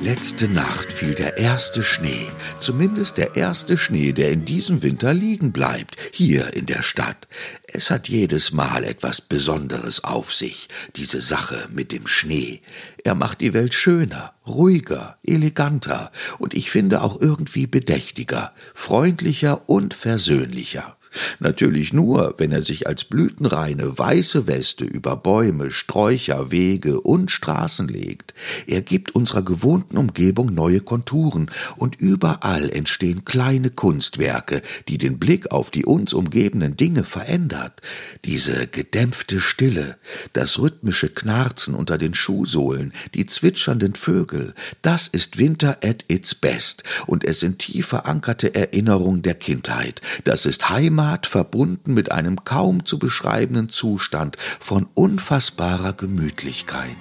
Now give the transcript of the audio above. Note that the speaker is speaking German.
Letzte Nacht fiel der erste Schnee, zumindest der erste Schnee, der in diesem Winter liegen bleibt, hier in der Stadt. Es hat jedes Mal etwas Besonderes auf sich, diese Sache mit dem Schnee. Er macht die Welt schöner, ruhiger, eleganter und ich finde auch irgendwie bedächtiger, freundlicher und versöhnlicher. Natürlich nur, wenn er sich als blütenreine weiße Weste über Bäume, Sträucher, Wege und Straßen legt. Er gibt unserer gewohnten Umgebung neue Konturen und überall entstehen kleine Kunstwerke, die den Blick auf die uns umgebenden Dinge verändert. Diese gedämpfte Stille, das rhythmische Knarzen unter den Schuhsohlen, die zwitschernden Vögel, das ist Winter at its best und es sind tief verankerte Erinnerungen der Kindheit. Das ist Heimat Heimat verbunden mit einem kaum zu beschreibenden Zustand von unfassbarer Gemütlichkeit.